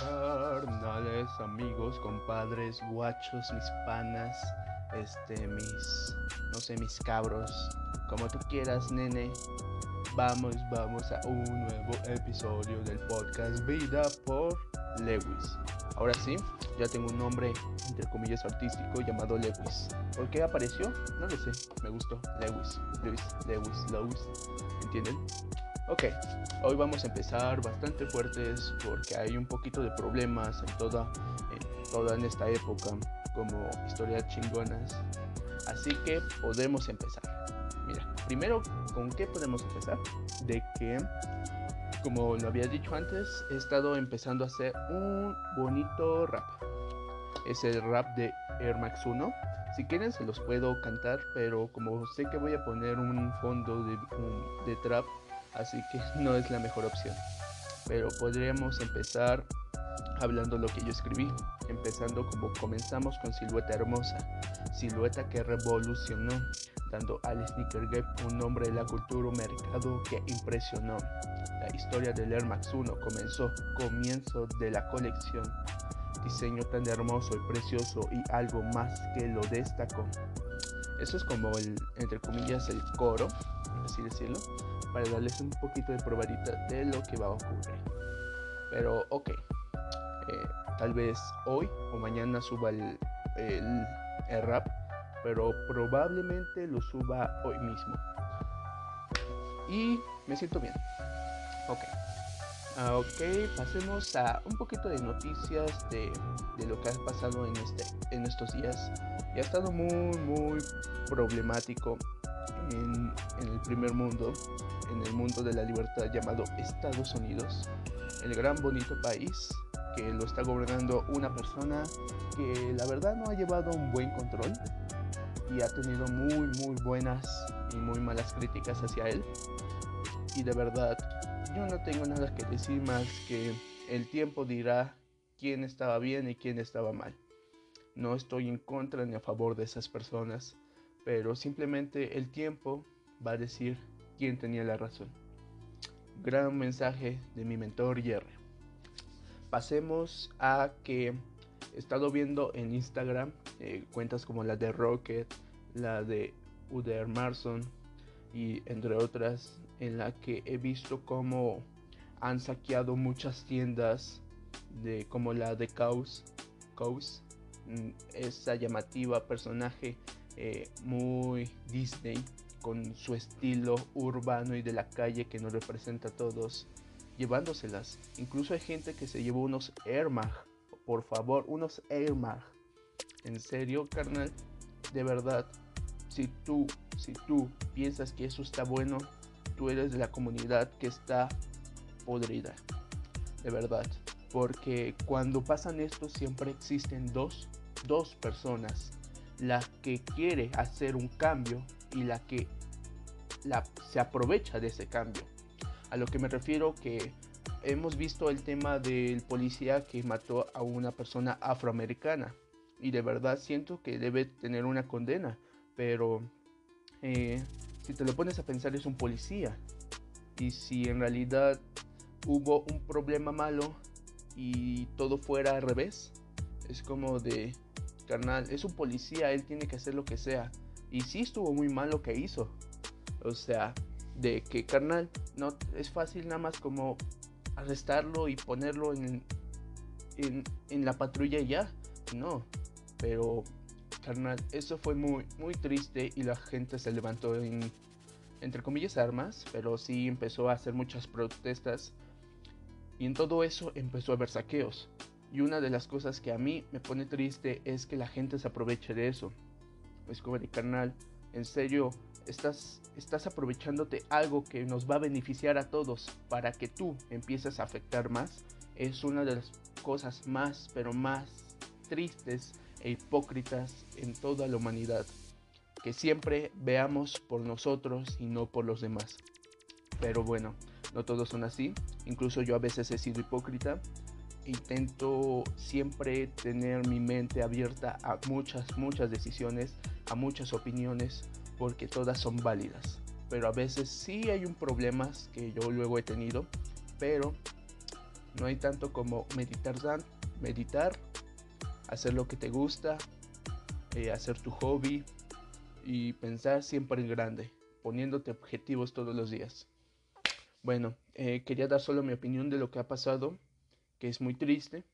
carnales, amigos, compadres, guachos, mis panas, este, mis, no sé, mis cabros, como tú quieras, nene. Vamos, vamos a un nuevo episodio del podcast Vida por Lewis. Ahora sí, ya tengo un nombre, entre comillas, artístico llamado Lewis. ¿Por qué apareció? No lo sé, me gustó. Lewis, Lewis, Lewis, Lewis. ¿Entienden? Ok, hoy vamos a empezar bastante fuertes porque hay un poquito de problemas en toda, en toda en esta época como historias chingonas. Así que podemos empezar. Mira, primero, ¿con qué podemos empezar? De que, como lo había dicho antes, he estado empezando a hacer un bonito rap. Es el rap de Air Max 1. Si quieren se los puedo cantar, pero como sé que voy a poner un fondo de, de trap así que no es la mejor opción. Pero podríamos empezar hablando lo que yo escribí, empezando como comenzamos con Silueta Hermosa, silueta que revolucionó, dando al Sneaker Gap un nombre de la cultura mercado que impresionó. La historia del Air Max 1 comenzó, comienzo de la colección, diseño tan hermoso y precioso y algo más que lo destacó. Eso es como el, entre comillas, el coro, así decirlo, para darles un poquito de probadita de lo que va a ocurrir. Pero ok, eh, tal vez hoy o mañana suba el, el, rap, pero probablemente lo suba hoy mismo. Y me siento bien. Ok. Ah, ok, pasemos a un poquito de noticias de, de, lo que ha pasado en, este, en estos días. Y ha estado muy, muy problemático en, en el primer mundo en el mundo de la libertad llamado Estados Unidos, el gran bonito país que lo está gobernando una persona que la verdad no ha llevado un buen control y ha tenido muy muy buenas y muy malas críticas hacia él. Y de verdad, yo no tengo nada que decir más que el tiempo dirá quién estaba bien y quién estaba mal. No estoy en contra ni a favor de esas personas, pero simplemente el tiempo va a decir quién tenía la razón. Gran mensaje de mi mentor Jerry. Pasemos a que he estado viendo en Instagram eh, cuentas como la de Rocket, la de Uder Marson y entre otras en la que he visto cómo han saqueado muchas tiendas de como la de Chaos, Chaos mm, esa llamativa personaje eh, muy Disney con su estilo urbano y de la calle que nos representa a todos, llevándoselas. Incluso hay gente que se llevó unos Air Mag, por favor, unos Air Mag. En serio, carnal, de verdad, si tú, si tú piensas que eso está bueno, tú eres de la comunidad que está podrida. De verdad. Porque cuando pasan esto siempre existen dos, dos personas. La que quiere hacer un cambio y la que se aprovecha de ese cambio. A lo que me refiero que hemos visto el tema del policía que mató a una persona afroamericana y de verdad siento que debe tener una condena, pero eh, si te lo pones a pensar es un policía y si en realidad hubo un problema malo y todo fuera al revés, es como de carnal, es un policía, él tiene que hacer lo que sea y sí estuvo muy mal lo que hizo. O sea, de que carnal, no es fácil nada más como arrestarlo y ponerlo en, en, la patrulla y ya. No, pero carnal, eso fue muy, muy triste y la gente se levantó en, entre comillas, armas, pero sí empezó a hacer muchas protestas. Y en todo eso empezó a haber saqueos. Y una de las cosas que a mí me pone triste es que la gente se aproveche de eso. Es como de carnal, en serio, estás, estás aprovechándote algo que nos va a beneficiar a todos para que tú empieces a afectar más. Es una de las cosas más, pero más tristes e hipócritas en toda la humanidad. Que siempre veamos por nosotros y no por los demás. Pero bueno, no todos son así. Incluso yo a veces he sido hipócrita. Intento siempre tener mi mente abierta a muchas, muchas decisiones a muchas opiniones porque todas son válidas. Pero a veces sí hay un problema que yo luego he tenido, pero No hay tanto como meditar, meditar hacer lo que te gusta, eh, hacer tu hobby y pensar siempre en grande, poniéndote objetivos todos los días. Bueno, eh, quería dar solo mi opinión de lo que ha pasado, que es muy triste,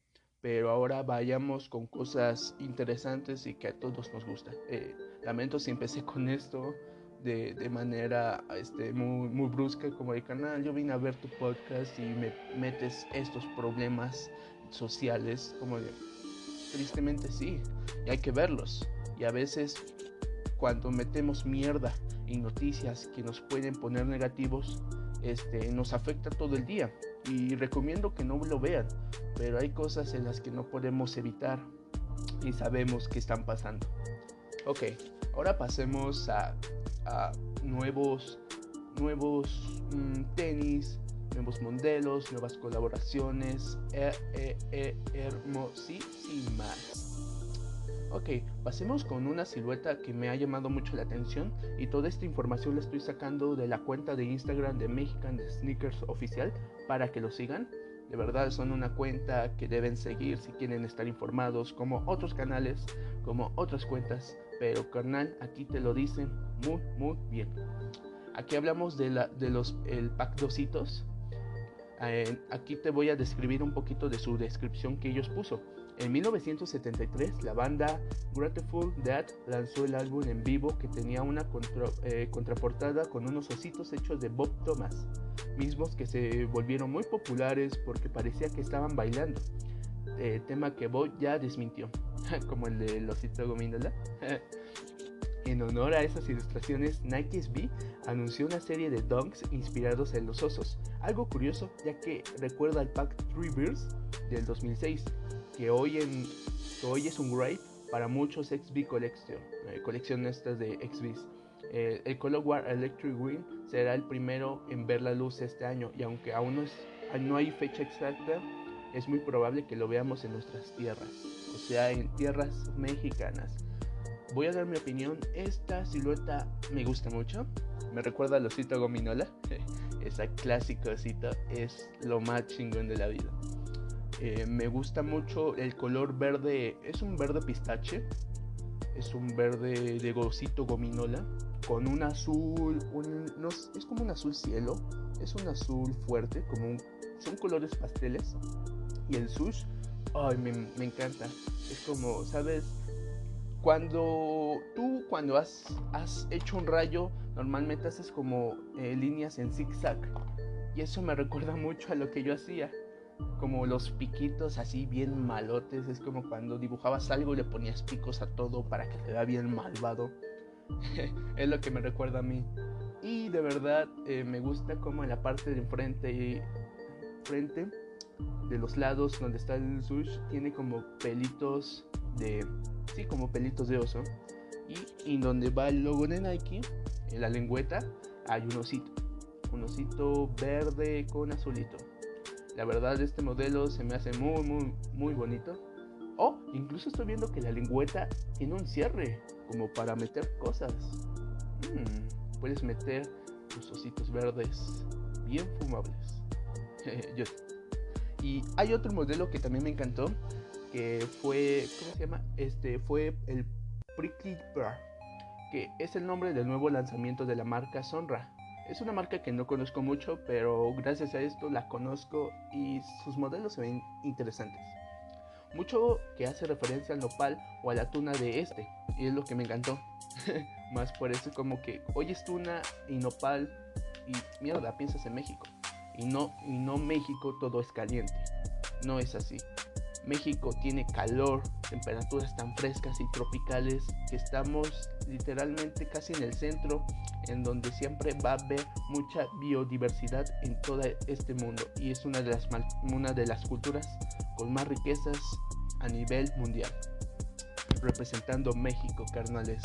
pero ahora vayamos con cosas interesantes y que a todos nos gusta. Eh, lamento si empecé con esto de, de manera este, muy, muy brusca como el canal. Yo vine a ver tu podcast y me metes estos problemas sociales como de Tristemente sí, y hay que verlos. Y a veces cuando metemos mierda y noticias que nos pueden poner negativos, este, nos afecta todo el día. Y recomiendo que no lo vean, pero hay cosas en las que no podemos evitar y sabemos que están pasando. Ok, ahora pasemos a, nuevos, nuevos mm, tenis, nuevos modelos, nuevas colaboraciones, eh, eh, eh, hermosísimas. Ok, pasemos con una silueta que me ha llamado mucho la atención y toda esta información la estoy sacando de la cuenta de Instagram de Mexican Sneakers Oficial para que lo sigan. De verdad son una cuenta que deben seguir si quieren estar informados como otros canales, como otras cuentas, pero carnal, aquí te lo dicen muy muy bien. Aquí hablamos de, la, de los el pack dositos eh, aquí te voy a describir un poquito de su descripción que ellos puso. En 1973, la banda Grateful Dead lanzó el álbum en vivo que tenía una eh, contraportada con unos ositos hechos de Bob Thomas, mismos que se volvieron muy populares porque parecía que estaban bailando, eh, tema que Bob ya desmintió, como el de osito Gomíndola. En honor a esas ilustraciones, Nike SB anunció una serie de dunks inspirados en los osos, algo curioso ya que recuerda al pack Three Bears del 2006, que hoy, en, hoy es un great para muchos XB Collection, eh, coleccionistas de XBs. Eh, el Color War Electric Green será el primero en ver la luz este año y aunque aún no, es, no hay fecha exacta, es muy probable que lo veamos en nuestras tierras, o sea, en tierras mexicanas voy a dar mi opinión. Esta silueta me gusta mucho. Me recuerda al osito gominola. Esa clásica osito es lo más chingón de la vida. Eh, me gusta mucho el color verde. Es un verde pistache. Es un verde de osito gominola. Con un azul. es como un azul cielo. Es un azul fuerte. Como son colores pasteles. Y el sush. Ay, me, encanta. Es como, ¿sabes? Cuando tú, cuando has, has hecho un rayo, normalmente haces como eh, líneas en zigzag. Y eso me recuerda mucho a lo que yo hacía. Como los piquitos así bien malotes. Es como cuando dibujabas algo y le ponías picos a todo para que te vea bien malvado. es lo que me recuerda a mí. Y de verdad eh, me gusta como en la parte de enfrente y frente de los lados donde está el sush tiene como pelitos de sí, como pelitos de oso. Y, donde va el logo de Nike, en la lengüeta, hay un osito. Un osito verde con azulito. La verdad, este modelo se me hace muy, muy, muy bonito. Oh, incluso estoy viendo que la lengüeta tiene un cierre, como para meter cosas. Mm, puedes meter tus ositos verdes bien fumables. y hay otro modelo que también me encantó, que fue, ¿cómo se llama? Este fue el Prickly Pear, que es el nombre del nuevo lanzamiento de la marca Sonra. Es una marca que no conozco mucho, pero gracias a esto la conozco y sus modelos se ven interesantes. Mucho que hace referencia al nopal o a la tuna de este, y es lo que me encantó. Más por eso como que oyes tuna y nopal y mierda, piensas en México. Y no, y no México todo es caliente. No es así. México tiene calor, temperaturas tan frescas y tropicales que estamos literalmente casi en el centro, en donde siempre va a haber mucha biodiversidad en todo este mundo y es una de las, culturas con más riquezas a nivel mundial. Representando México, carnales.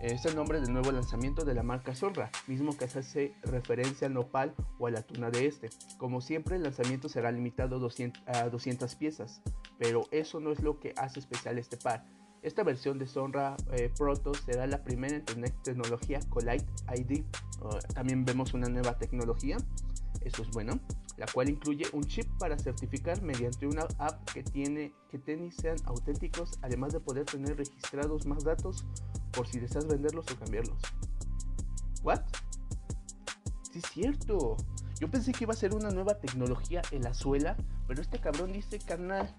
Es el nombre del nuevo lanzamiento de la marca Zorra, mismo que hace referencia al nopal o a la tuna de este. Como siempre, el lanzamiento será limitado a 200 piezas, pero eso no es lo que hace especial este par. Esta versión de Sonra eh, Proto será la primera en tener tecnología Collide ID. también vemos una nueva tecnología, eso es bueno. la cual incluye un chip para certificar mediante una app que tiene que tenis sean auténticos, además de poder tener registrados más datos por si deseas venderlos o cambiarlos. ¿What? Sí es cierto. Yo pensé que iba a ser una nueva tecnología en la suela, pero este cabrón dice, carnal,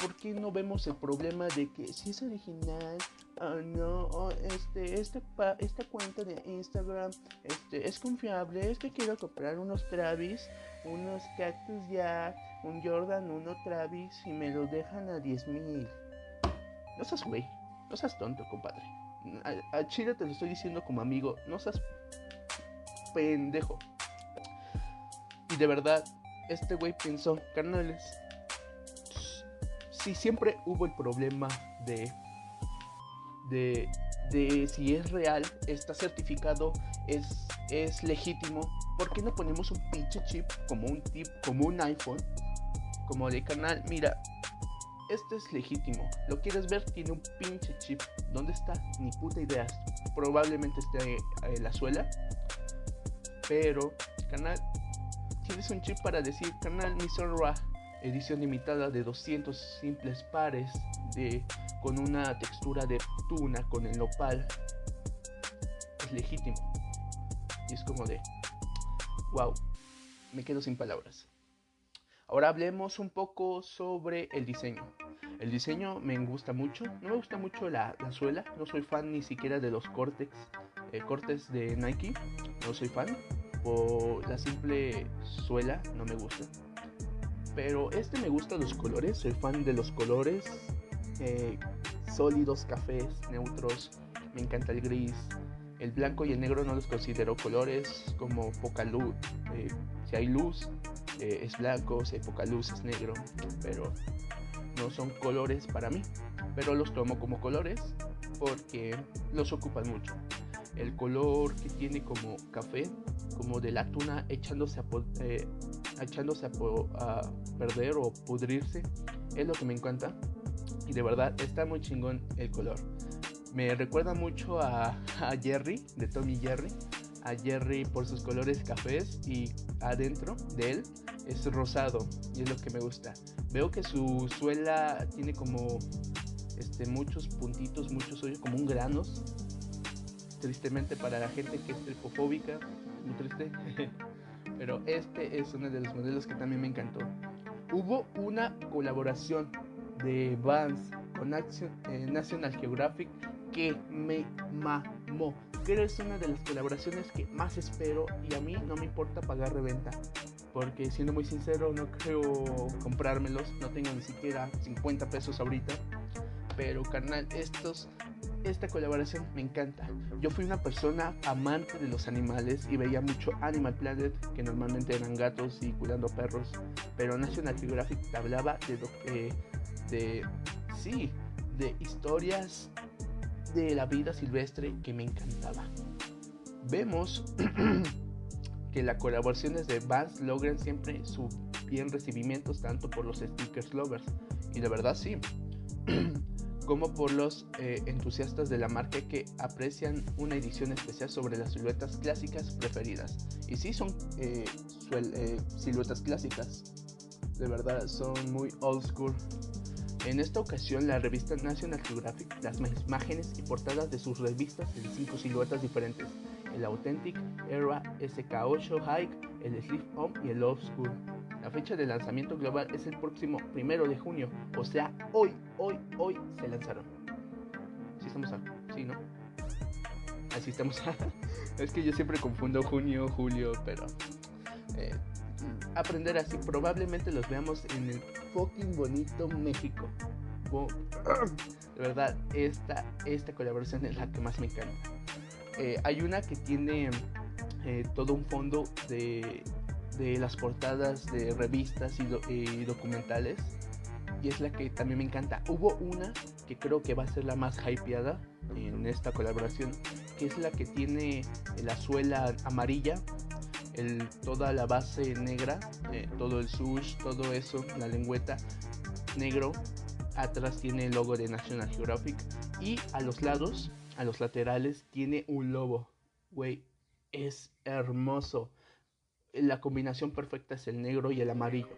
¿por qué no vemos el problema de que si es original, oh, no, oh, este, esta, esta cuenta de Instagram este, es confiable? Es que quiero comprar unos Travis, unos Cactus Jack, un Jordan, uno Travis y me lo dejan a 10 mil. No seas güey, no seas tonto, compadre. A, a Chile te lo estoy diciendo como amigo, no seas pendejo. Y de verdad, este güey pensó, carnales, si siempre hubo el problema de, de, de si es real, está certificado, es, es legítimo, ¿por qué no ponemos un pinche chip como un tip, como un iPhone? Como de canal, mira, este es legítimo. ¿Lo quieres ver? Tiene un pinche chip. ¿Dónde está? Ni puta idea. Probablemente esté en la suela. Pero, canal, tienes un chip para decir, canal, mi edición limitada de 200 simples pares de, con una textura de tuna con el nopal es legítimo. Y es como de, wow, me quedo sin palabras. Ahora hablemos un poco sobre el diseño. El diseño me gusta mucho. No me gusta mucho la, suela. No soy fan ni siquiera de los cortes, eh, cortes de Nike. No soy fan. Por la simple suela no me gusta. Pero este me gusta los colores, soy fan de los colores. Eh, sólidos, cafés, neutros. Me encanta el gris. El blanco y el negro no los considero colores como poca luz. Eh, si hay luz eh, es blanco, si hay poca luz es negro. Pero no son colores para mí. Pero los tomo como colores porque los ocupan mucho. El color que tiene como café, como de la tuna echándose a, echándose a, perder o pudrirse. Es lo que me encanta. Y de verdad está muy chingón el color. Me recuerda mucho a, Jerry, de Tommy Jerry. A Jerry por sus colores cafés y adentro de él es rosado y es lo que me gusta. Veo que su suela tiene como este, muchos puntitos, muchos hoyos, como un granos. Tristemente para la gente que es tripofóbica, muy triste. pero este es uno de los modelos que también me encantó. Hubo una colaboración de Vans con eh, National Geographic que me mamó. Creo es una de las colaboraciones que más espero y a mí no me importa pagar reventa. Porque siendo muy sincero no creo comprármelos, no tengo ni siquiera 50 pesos ahorita. Pero carnal, estos esta colaboración me encanta. Yo fui una persona amante de los animales y veía mucho Animal Planet, que normalmente eran gatos y cuidando perros, pero National Geographic hablaba de, eh, de sí, de historias de la vida silvestre que me encantaba. Vemos que las colaboraciones de Vans logran siempre su bien recibimientos tanto por los stickers lovers y de verdad sí. como por los eh, entusiastas de la marca que aprecian una edición especial sobre las siluetas clásicas preferidas. Y sí, son eh, eh, siluetas clásicas. De verdad, son muy old school. En esta ocasión, la revista National Geographic las imágenes y portadas de sus revistas en cinco siluetas diferentes: el Authentic, Era, SK8 Hike, el Sleep Home y el Old School. La fecha de lanzamiento global es el próximo primero de junio, o sea, hoy, hoy, hoy se lanzaron. Sí estamos a, sí, ¿no? Así estamos. es que yo siempre confundo junio, julio, pero eh, aprender así. Probablemente los veamos en el fucking bonito México. De verdad, esta, esta colaboración es la que más me encanta. Eh, hay una que tiene eh, todo un fondo de de las portadas de revistas y, documentales. Y es la que también me encanta. Hubo una que creo que va a ser la más hypeada en esta colaboración, que es la que tiene la suela amarilla, el, toda la base negra, eh, todo el sush, todo eso, la lengüeta negro. Atrás tiene el logo de National Geographic y a los lados, a los laterales, tiene un lobo. Güey, es hermoso la combinación perfecta es el negro y el amarillo.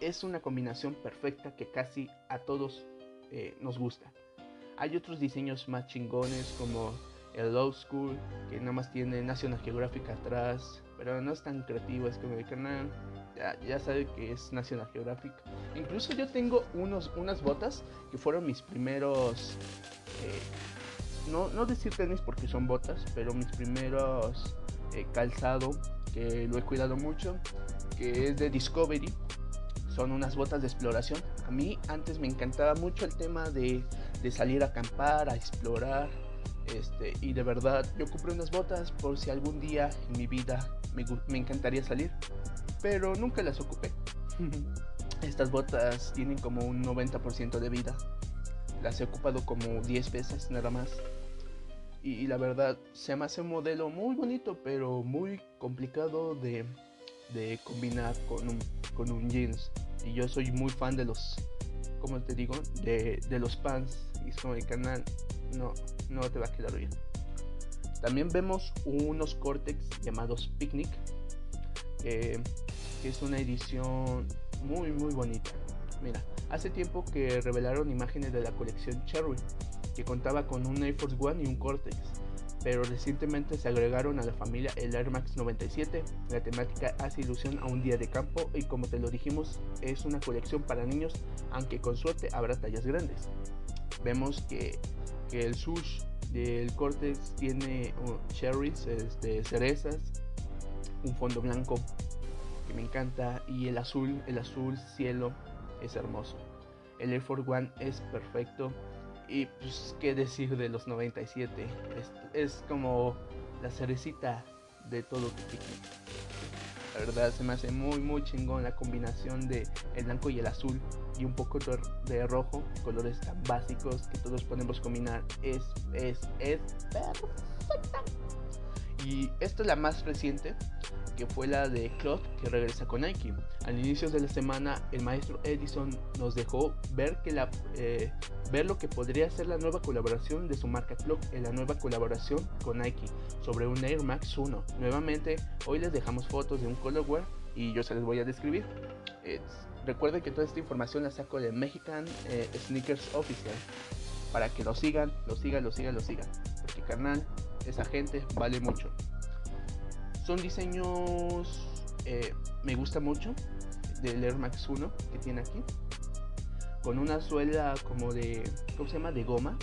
Es una combinación perfecta que casi a todos eh, nos gusta. Hay otros diseños más chingones como el Old School, que nada más tiene National Geographic atrás, pero no es tan creativo, es como el canal. Ya, ya sabe que es National Geographic. Incluso yo tengo unos, unas botas que fueron mis primeros. Eh, no, no decir tenis porque son botas, pero mis primeros eh, calzado que lo he cuidado mucho, que es de Discovery. Son unas botas de exploración. A mí antes me encantaba mucho el tema de, de salir a acampar, a explorar. Este, y de verdad, yo compré unas botas por si algún día en mi vida me, me encantaría salir, pero nunca las ocupé. Estas botas tienen como un 90% de vida. Las he ocupado como 10 veces nada más. Y, la verdad, se me hace un modelo muy bonito, pero muy complicado de, de combinar con un, con un jeans. Y yo soy muy fan de los, como te digo, de, de los pants. Y son el canal, no, no te va a quedar bien. También vemos unos Cortex llamados Picnic, que es una edición muy muy bonita. Mira, hace tiempo que revelaron imágenes de la colección Cherry, que contaba con un Air Force One y un Cortex, pero recientemente se agregaron a la familia el Air Max 97. La temática hace ilusión a un día de campo y como te lo dijimos, es una colección para niños, aunque con suerte habrá tallas grandes. Vemos que, el sush del Cortex tiene cherries, este, cerezas, un fondo blanco que me encanta y el azul, el azul cielo es hermoso. El Air Force One es perfecto y pues qué decir de los 97, es, como la cerecita de todo picnic. La verdad se me hace muy muy chingón la combinación de el blanco y el azul y un poco de rojo, colores tan básicos que todos podemos combinar. Es, es, es perfecta. Y esta es la más reciente, que fue la de Claude que regresa con Nike. Al inicio de la semana, el maestro Edison nos dejó ver, que la, eh, ver lo que podría ser la nueva colaboración de su marca Clock en la nueva colaboración con Nike sobre un Air Max 1. Nuevamente, hoy les dejamos fotos de un colorware y yo se les voy a describir. recuerden que toda esta información la saco de Mexican eh, Sneakers Official para que lo sigan, lo sigan, lo sigan, lo sigan. Porque carnal, esa gente vale mucho. Son diseños, eh, me gusta mucho, del Air Max 1 que tiene aquí. Con una suela como de, ¿cómo se llama? De goma.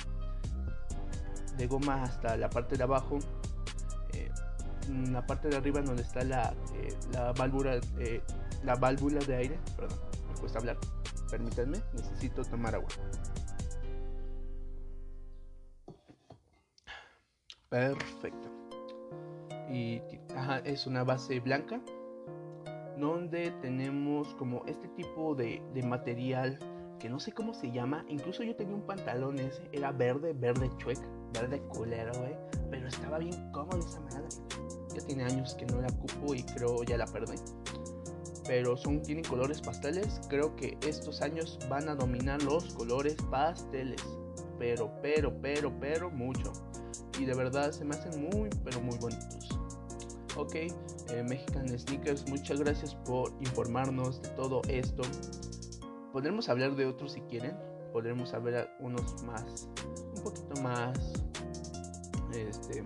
De goma hasta la parte de abajo. Eh, la parte de arriba donde está la, eh, la válvula, la válvula de aire. Perdón, me cuesta hablar. Permítanme, necesito tomar agua. Perfecto y es una base blanca donde tenemos como este tipo de, material que no sé cómo se llama. Incluso yo tenía un pantalón ese, era verde, verde chuec, verde culero, Pero estaba bien cómodo esa madre. Ya tiene años que no la ocupo y creo ya la perdí. Pero son, tienen colores pasteles. Creo que estos años van a dominar los colores pasteles. Pero, pero, pero, pero mucho. Y de verdad se me hacen muy, pero muy bonitos. Ok, eh, Mexican Sneakers, muchas gracias por informarnos de todo esto. Podremos hablar de otros si quieren. Podremos hablar unos más, un poquito más, este,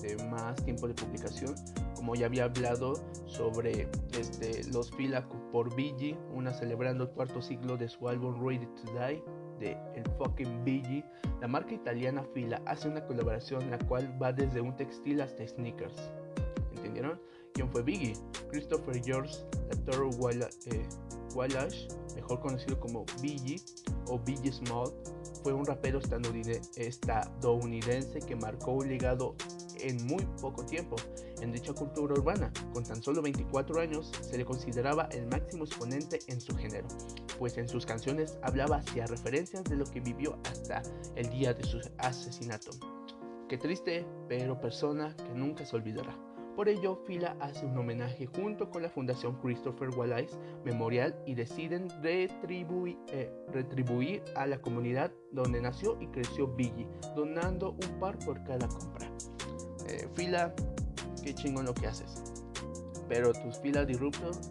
de más tiempo de publicación. Como ya había hablado sobre este, los Fila por Biggie, una celebrando el cuarto siglo de su álbum Ready to Die de el fucking Biggie, la marca italiana Fila hace una colaboración la cual va desde un textil hasta sneakers. ¿Quién fue Biggie? Christopher George Latoro eh, Wallace, mejor conocido como Biggie o Biggie Small, fue un rapero estadounidense que marcó un legado en muy poco tiempo en dicha cultura urbana. Con tan solo 24 años se le consideraba el máximo exponente en su género, pues en sus canciones hablaba hacia referencias de lo que vivió hasta el día de su asesinato. Qué triste, pero persona que nunca se olvidará. Por ello, Fila hace un homenaje junto con la Fundación Christopher Wallace Memorial y deciden retribuir, eh, a la comunidad donde nació y creció Biggie, donando un par por cada compra. Eh, Fila, qué chingón lo que haces. pero tus filas de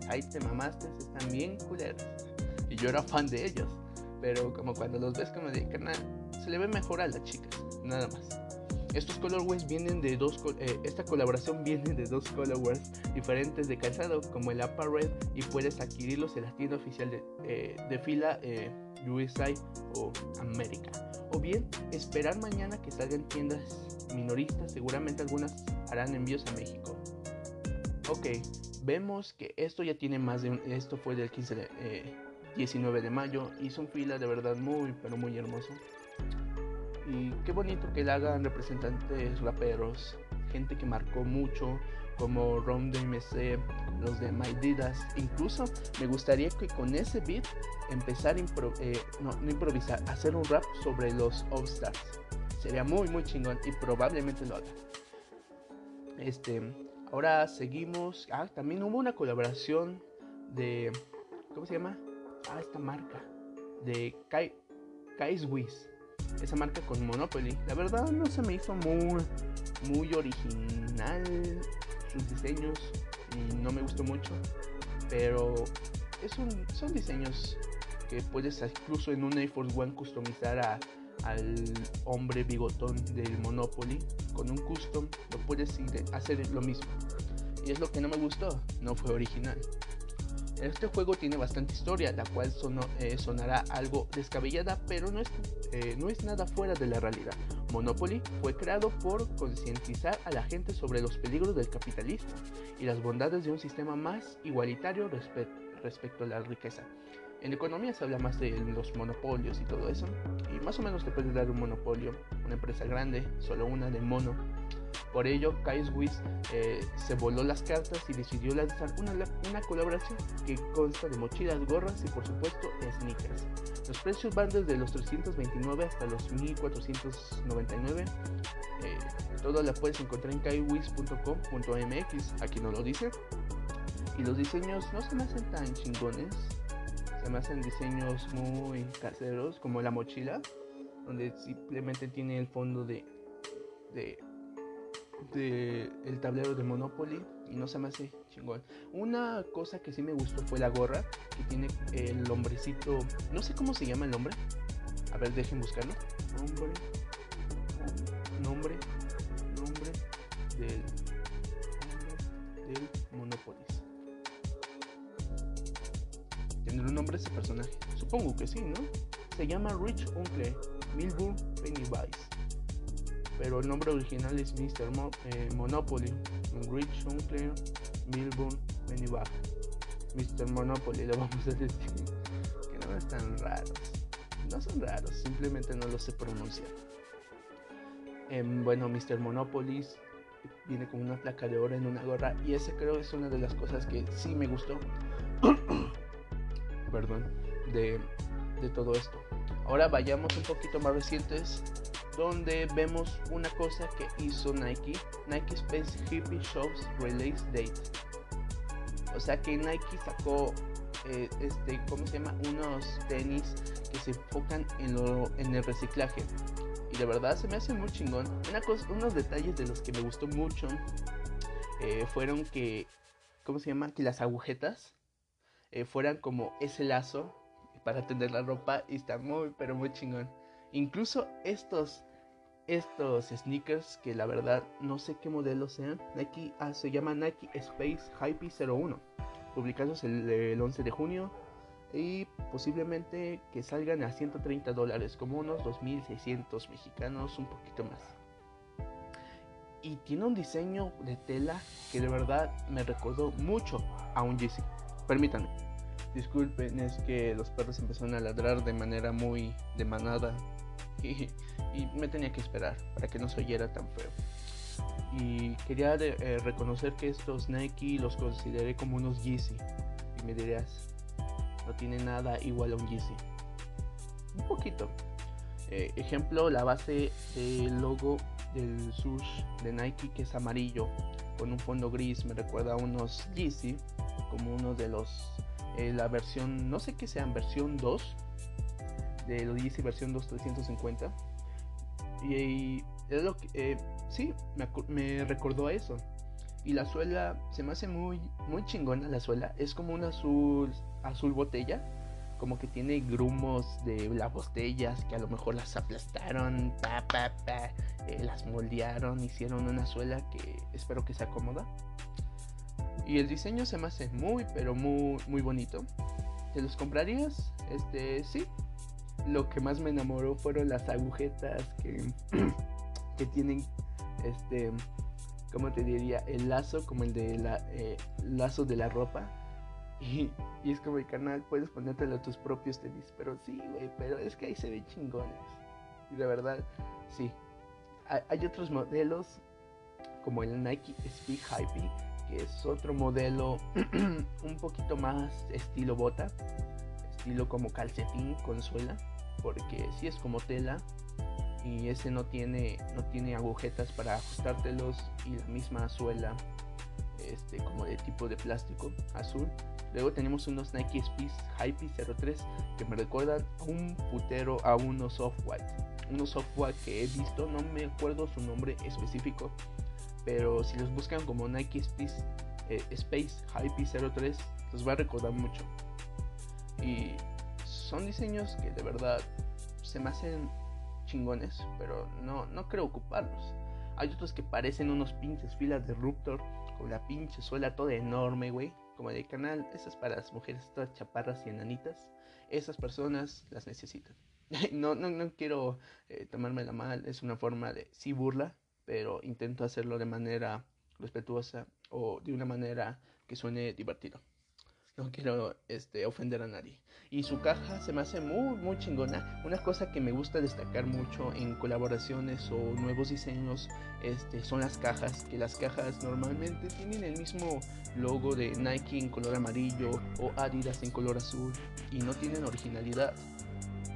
ahí te mamaste, están bien culeras. Y yo era fan de ellos, pero como cuando los ves como de canal, se le ve mejor a las chicas, nada más. Estos colorways vienen de dos, eh, esta colaboración viene de dos colorways diferentes de calzado, como el Upper Red, y puedes adquirirlos en la tienda oficial de, eh, fila eh, USA o América. O bien esperar mañana que salgan tiendas minoristas, seguramente algunas harán envíos a México. Ok, vemos que esto ya tiene más de un, esto fue del 15 de, 19 de mayo, hizo un fila de verdad muy pero muy hermoso. Y qué bonito que le hagan representantes raperos, gente que marcó mucho, como Rom de MC, los de My Didas. Incluso me gustaría que con ese beat empezar a eh, no, improvisar, hacer un rap sobre los All Stars. Sería muy, muy chingón y probablemente lo haga. Este, ahora seguimos. Ah, también hubo una colaboración de. ¿Cómo se llama? Ah, esta marca. De Kai, Kai's Wiz esa marca con Monopoly. La verdad no se me hizo muy, muy original sus diseños y no me gustó mucho. Pero es un, son diseños que puedes incluso en un Air Force One customizar a, al hombre bigotón del Monopoly con un custom lo puedes hacer lo mismo y es lo que no me gustó no fue original este juego tiene bastante historia, la cual eh, sonará algo descabellada, pero no es, eh, no es nada fuera de la realidad. Monopoly fue creado por concientizar a la gente sobre los peligros del capitalismo y las bondades de un sistema más igualitario respecto a la riqueza. En economía se habla más de los monopolios y todo eso, y más o menos te puedes dar un monopolio, una empresa grande, solo una de mono por ello, Kai eh, se voló las cartas y decidió lanzar una, una, colaboración que consta de mochilas, gorras y por supuesto sneakers. Los precios van desde los 329 hasta los 1499. Eh, todo la puedes encontrar en kaiwiz.com.mx, aquí no lo dice. Y los diseños no se me hacen tan chingones, se me hacen diseños muy caseros, como la mochila, donde simplemente tiene el fondo de, de de el tablero de Monopoly y no se me hace chingón. Una cosa que sí me gustó fue la gorra que tiene el hombrecito, no sé cómo se llama el nombre. A ver, dejen buscarlo. Nombre, nombre, nombre del, del Monopolis. ¿Tiene un nombre ese personaje? Supongo que sí, ¿no? Se llama Rich Uncle Milburn Pennywise pero el nombre original es Mr. Eh, Monopoly, Rich Unclear, Milburn, Benibach. Mr. Monopoly, le vamos a decir que no están raros. No son raros, simplemente no lo sé pronunciar. Em, bueno, Mr. Monopoly viene con una placa de oro en una gorra y ese creo es una de las cosas que sí me gustó. Perdón, de, de todo esto. Ahora vayamos un poquito más recientes donde vemos una cosa que hizo Nike, Nike Space Hippie Shows Release Date. O sea que Nike sacó, eh, este, ¿cómo se llama? Unos tenis que se enfocan en, lo, en el reciclaje. Y de verdad se me hace muy chingón. Una cosa, unos detalles de los que me gustó mucho eh, fueron que, ¿cómo se llama? Que las agujetas eh, fueran como ese lazo para tender la ropa y está muy, pero muy chingón. Incluso estos, estos sneakers, que la verdad no sé qué modelo sean, Nike ah, se llama Nike Space Hype 01, publicados el, 11 de junio y posiblemente que salgan a 130 dólares, como unos 2.600 mexicanos, un poquito más. Y tiene un diseño de tela que de verdad me recordó mucho a un Yeezy. Permítanme. Disculpen, es que los perros empezaron a ladrar de manera muy de manada y, me tenía que esperar para que no se oyera tan feo. Y quería eh, reconocer que estos Nike los consideré como unos Yeezy. Y me dirías, no tiene nada igual a un Yeezy. Un poquito. Eh, ejemplo, la base del logo del sush de Nike que es amarillo con un fondo gris me recuerda a unos Yeezy como uno de los eh, la versión no sé qué sean versión 2 de Yeezy versión 2350. Y, es lo que, eh, sí, me, me, recordó a eso. Y la suela se me hace muy, muy chingona la suela. Es como un azul, azul botella. Como que tiene grumos de las botellas que a lo mejor las aplastaron, pa, pa, pa, eh, las moldearon, hicieron una suela que espero que se acomoda. Y el diseño se me hace muy, pero muy, muy bonito. ¿Te los comprarías? Este, sí. Lo que más me enamoró fueron las agujetas que, que tienen, este, ¿cómo te diría? El lazo como el de la, eh, lazo de la ropa. Y, y, es como el canal, puedes ponértelo a tus propios tenis. Pero sí, güey, pero es que ahí se ve chingones. Y de verdad, sí. Hay, hay otros modelos como el Nike Speed Hype es otro modelo un poquito más estilo bota, estilo como calcetín con suela, porque si es como tela y ese no tiene no tiene agujetas para ajustártelos y la misma suela este como de tipo de plástico azul. Luego tenemos unos Nike Speed Hype 03 que me recuerdan un putero a unos soft white. Unos soft white que he visto, no me acuerdo su nombre específico, pero si los buscan como Nike Space, eh, Space Hype 03, los va a recordar mucho. Y son diseños que de verdad se me hacen chingones, pero no, no creo ocuparlos. Hay otros que parecen unos pinches filas de Ruptor, con la pinche suela toda enorme, güey, como de canal. Esas para las mujeres todas chaparras y enanitas. Esas personas las necesitan. no, no, no quiero eh, tomármela mal, es una forma de sí burla, pero intento hacerlo de manera respetuosa o de una manera que suene divertido. No quiero este, ofender a nadie. Y su caja se me hace muy, muy chingona. Una cosa que me gusta destacar mucho en colaboraciones o nuevos diseños este, son las cajas. Que las cajas normalmente tienen el mismo logo de Nike en color amarillo o Adidas en color azul. Y no tienen originalidad.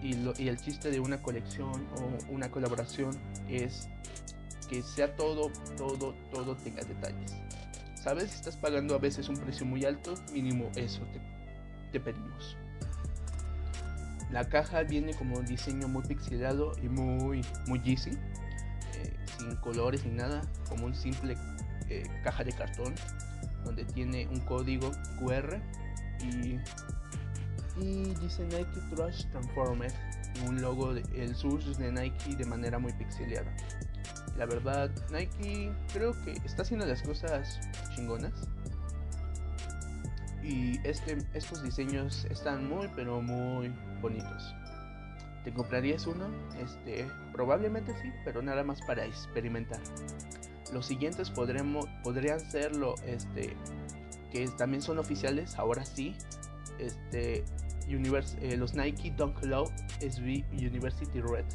Y, lo, y el chiste de una colección o una colaboración es que sea todo, todo, todo tenga detalles. ¿Sabes? Estás pagando a veces un precio muy alto, mínimo eso te, pedimos. La caja viene como un diseño muy pixelado y muy, muy easy, eh, sin colores ni nada, como un simple eh, caja de cartón, donde tiene un código QR y, y dice Nike Trust Transformer, un logo, de, el source de Nike de manera muy pixelada. La verdad, Nike creo que está haciendo las cosas chingonas. Y este, estos diseños están muy, pero muy bonitos. ¿Te comprarías uno? Este, probablemente sí, pero nada más para experimentar. Los siguientes podremos, podrían ser lo, este, que también son oficiales, ahora sí. Este, eh, los Nike Dunk Low SB University Red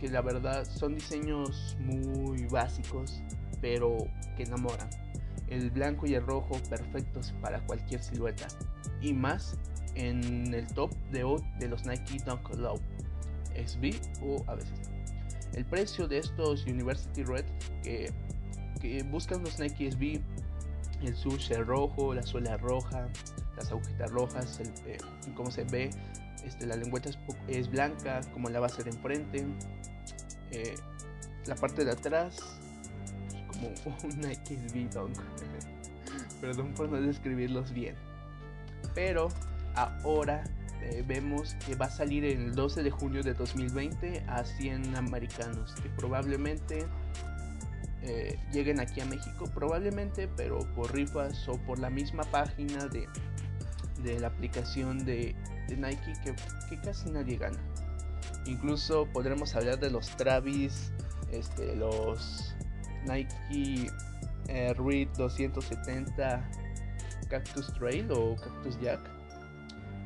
que la verdad son diseños muy básicos, pero que enamoran. El blanco y el rojo perfectos para cualquier silueta. Y más en el top de, de los Nike Dunk Low, SB o a veces. El precio de estos University Red que, que buscan los Nike SB, el sushi rojo, la suela roja, las agujetas rojas, el, eh, como se ve, este, la lengüeta es, es, blanca, como la base de enfrente, eh, la parte de atrás como una XB Dunk. Perdón por no describirlos bien. Pero ahora eh, vemos que va a salir el 12 de junio de 2020 a 100 americanos que probablemente eh, lleguen aquí a México, probablemente, pero por rifas o por la misma página de, de la aplicación de, Nike que casi nadie gana. Incluso podremos hablar de los Travis, este, los Nike eh, Reed 270 Cactus Trail o Cactus Jack,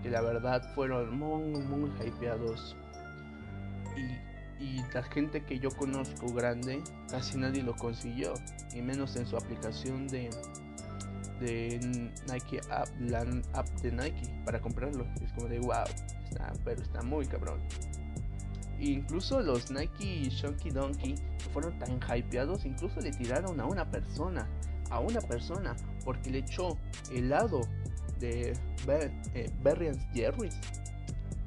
que la verdad fueron muy, muy hypeados. Y, y la gente que yo conozco grande, casi nadie lo consiguió, y menos en su aplicación de, de Nike App, la app de Nike para comprarlo. Es como de wow, está, pero está muy cabrón. Incluso los Nike Shonky Donkey fueron tan hypeados, incluso le tiraron a una persona, a una persona, porque le echó helado de Ber eh, Jerry's.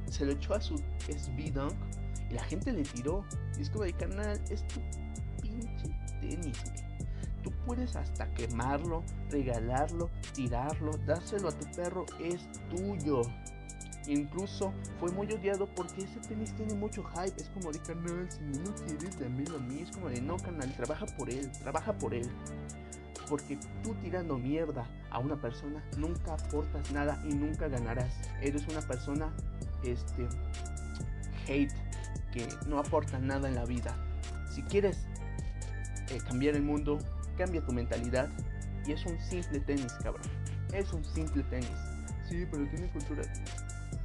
Se lo echó a su SB Dunk y la gente le tiró. Y es de canal, es tu pinche tenis, tú puedes hasta quemarlo, regalarlo, tirarlo, dárselo a tu perro, es tuyo. Incluso fue muy odiado porque ese tenis tiene mucho hype. Es como de canal, si no lo quieres, dámelo a mí. Es como de no, canal, trabaja por él, trabaja por él. Porque tú tirando mierda a una persona nunca aportas nada y nunca ganarás. Eres una persona, este, hate, que no aporta nada en la vida. Si quieres eh, cambiar el mundo, cambia tu mentalidad. Y es un simple tenis, cabrón. Es un simple tenis. Sí, pero tiene cultura.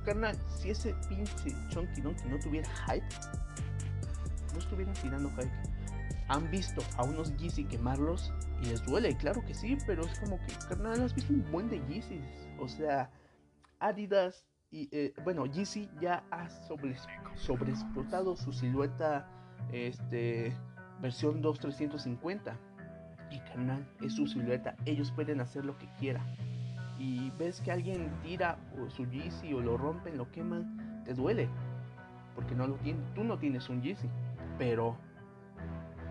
Carnal, si ese pinche Chunky Donkey no tuviera hype, no estuvieran tirando hype. Han visto a unos Yeezy quemarlos y les duele, claro que sí, pero es como que, carnal, has visto un buen de Yeezys. O sea, Adidas y, eh, bueno, Yeezy ya ha sobre, sobreexplotado su silueta, este, versión 2350. Y carnal, es su silueta, ellos pueden hacer lo que quieran y ves que alguien tira su Yeezy o lo rompen, lo queman, te duele. Porque no lo tiene, tú no tienes un Yeezy. Pero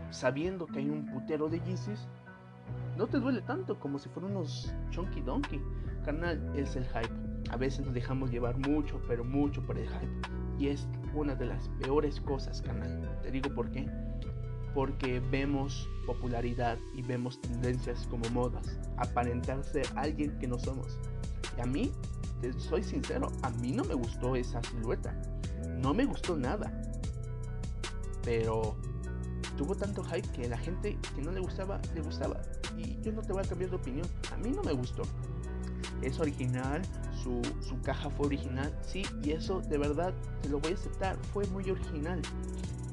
sabiendo que hay un putero de Yeezys, no te duele tanto como si fueran unos Chunky Donkey. Carnal, es el hype. A veces nos dejamos llevar mucho, pero mucho por el hype. Y es una de las peores cosas, carnal. Te digo por qué porque vemos popularidad y vemos tendencias como modas, aparentar ser alguien que no somos. Y a mí, te soy sincero, a mí no me gustó esa silueta, no me gustó nada. Pero tuvo tanto hype que la gente que no le gustaba, le gustaba. Y yo no te voy a cambiar de opinión, a mí no me gustó. Es original, su, su, caja fue original, sí, y eso de verdad te lo voy a aceptar, fue muy original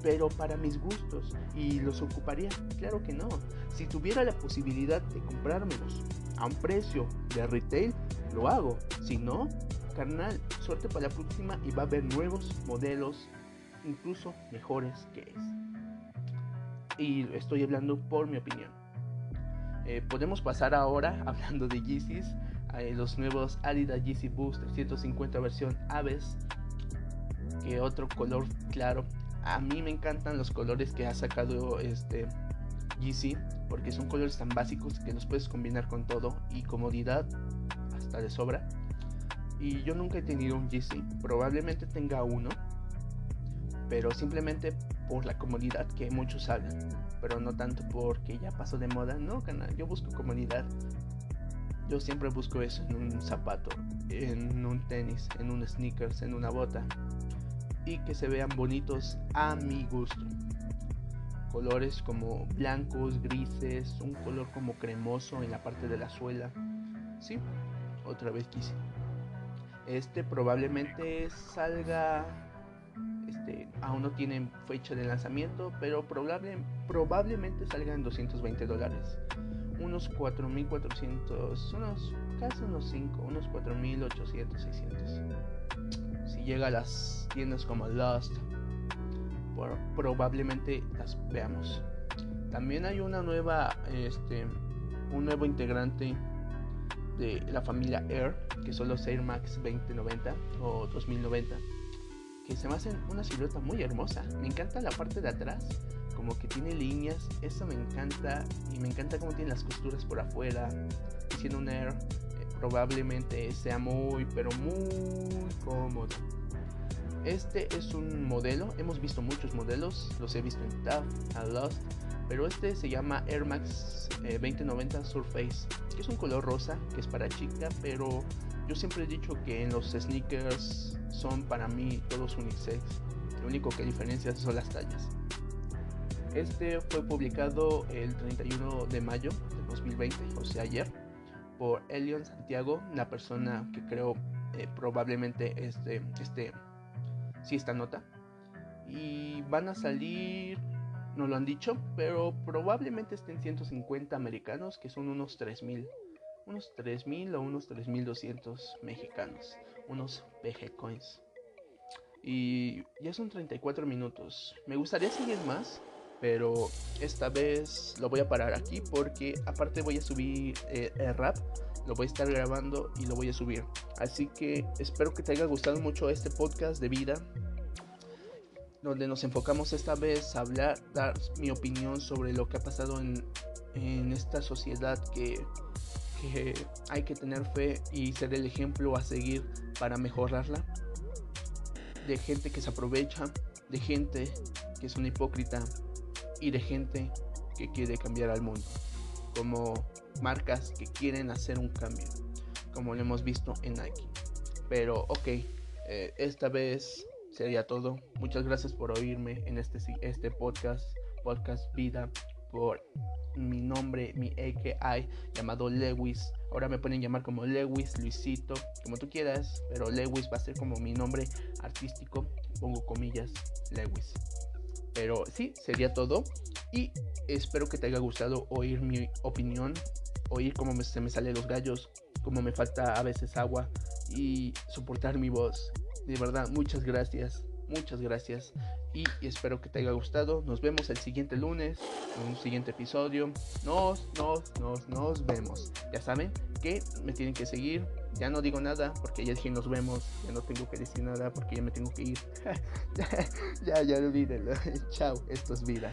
pero para mis gustos y los ocuparía, claro que no. Si tuviera la posibilidad de comprármelos a un precio de retail, lo hago. Si no, carnal, suerte para la próxima y va a haber nuevos modelos, incluso mejores que es. Y estoy hablando por mi opinión. Eh, podemos pasar ahora, hablando de Yeezys, los nuevos Adidas Yeezy Boost 350 versión Aves, que otro color claro a mí me encantan los colores que ha sacado este Yeezy porque son colores tan básicos que los puedes combinar con todo y comodidad hasta de sobra. Y yo nunca he tenido un Yeezy, probablemente tenga uno, pero simplemente por la comodidad que muchos hablan, pero no tanto porque ya pasó de moda, no, canal, yo busco comodidad. Yo siempre busco eso en un zapato, en un tenis, en un sneakers, en una bota y que se vean bonitos a mi gusto. Colores como blancos, grises, un color como cremoso en la parte de la suela. Sí, otra vez quise. Este probablemente salga. Este, aún no tienen fecha de lanzamiento, pero probable, probablemente salga en 220 dólares. Unos 4.400, unos casi unos 5, unos 4.800, 600 llega a las tiendas como Lost, probablemente las veamos. También hay una nueva, este, un nuevo integrante de la familia Air, que son los Air Max 2090 o 2090, que se me hacen una silueta muy hermosa. Me encanta la parte de atrás, como que tiene líneas, eso me encanta y me encanta cómo tiene las costuras por afuera. Siendo un Air, eh, probablemente sea muy, pero muy cómodo. Este es un modelo, hemos visto muchos modelos, los he visto en TAF, and Lost, pero este se llama Air Max 2090 eh, Surface, que es un color rosa, que es para chica, pero yo siempre he dicho que en los sneakers son para mí todos unisex, lo único que diferencia son las tallas. Este fue publicado el 31 de mayo de 2020, o sea ayer, por Elion Santiago, la persona que creo eh, probablemente este, este sí esta nota. Y van a salir, no lo han dicho, pero probablemente estén 150 americanos, que son unos 3000. Unos 3000 o unos 3200 mexicanos. Unos PG coins. Y ya son 34 minutos. Me gustaría seguir más, pero esta vez lo voy a parar aquí porque aparte voy a subir eh, el rap lo voy a estar grabando y lo voy a subir. Así que espero que te haya gustado mucho este podcast de vida, donde nos enfocamos esta vez a hablar, dar mi opinión sobre lo que ha pasado en, en esta sociedad que, que hay que tener fe y ser el ejemplo a seguir para mejorarla. De gente que se aprovecha, de gente que es una hipócrita y de gente que quiere cambiar al mundo. Como marcas que quieren hacer un cambio, como lo hemos visto en Nike. Pero ok, eh, esta vez sería todo. Muchas gracias por oírme en este, este podcast, podcast Vida, por mi nombre, mi AKI llamado Lewis. Ahora me pueden llamar como Lewis, Luisito, como tú quieras, pero Lewis va a ser como mi nombre artístico. Pongo comillas, Lewis. Pero sí, sería todo. Y espero que te haya gustado oír mi opinión, oír cómo se me salen los gallos, cómo me falta a veces agua y soportar mi voz. De verdad, muchas gracias, muchas gracias. Y, espero que te haya gustado. Nos vemos el siguiente lunes en un siguiente episodio. Nos, nos, nos, nos vemos. Ya saben que me tienen que seguir. Ya no digo nada porque ya dije nos vemos. Ya no tengo que decir nada porque ya me tengo que ir. ya, ya olvídenlo. Chao, esto es vida.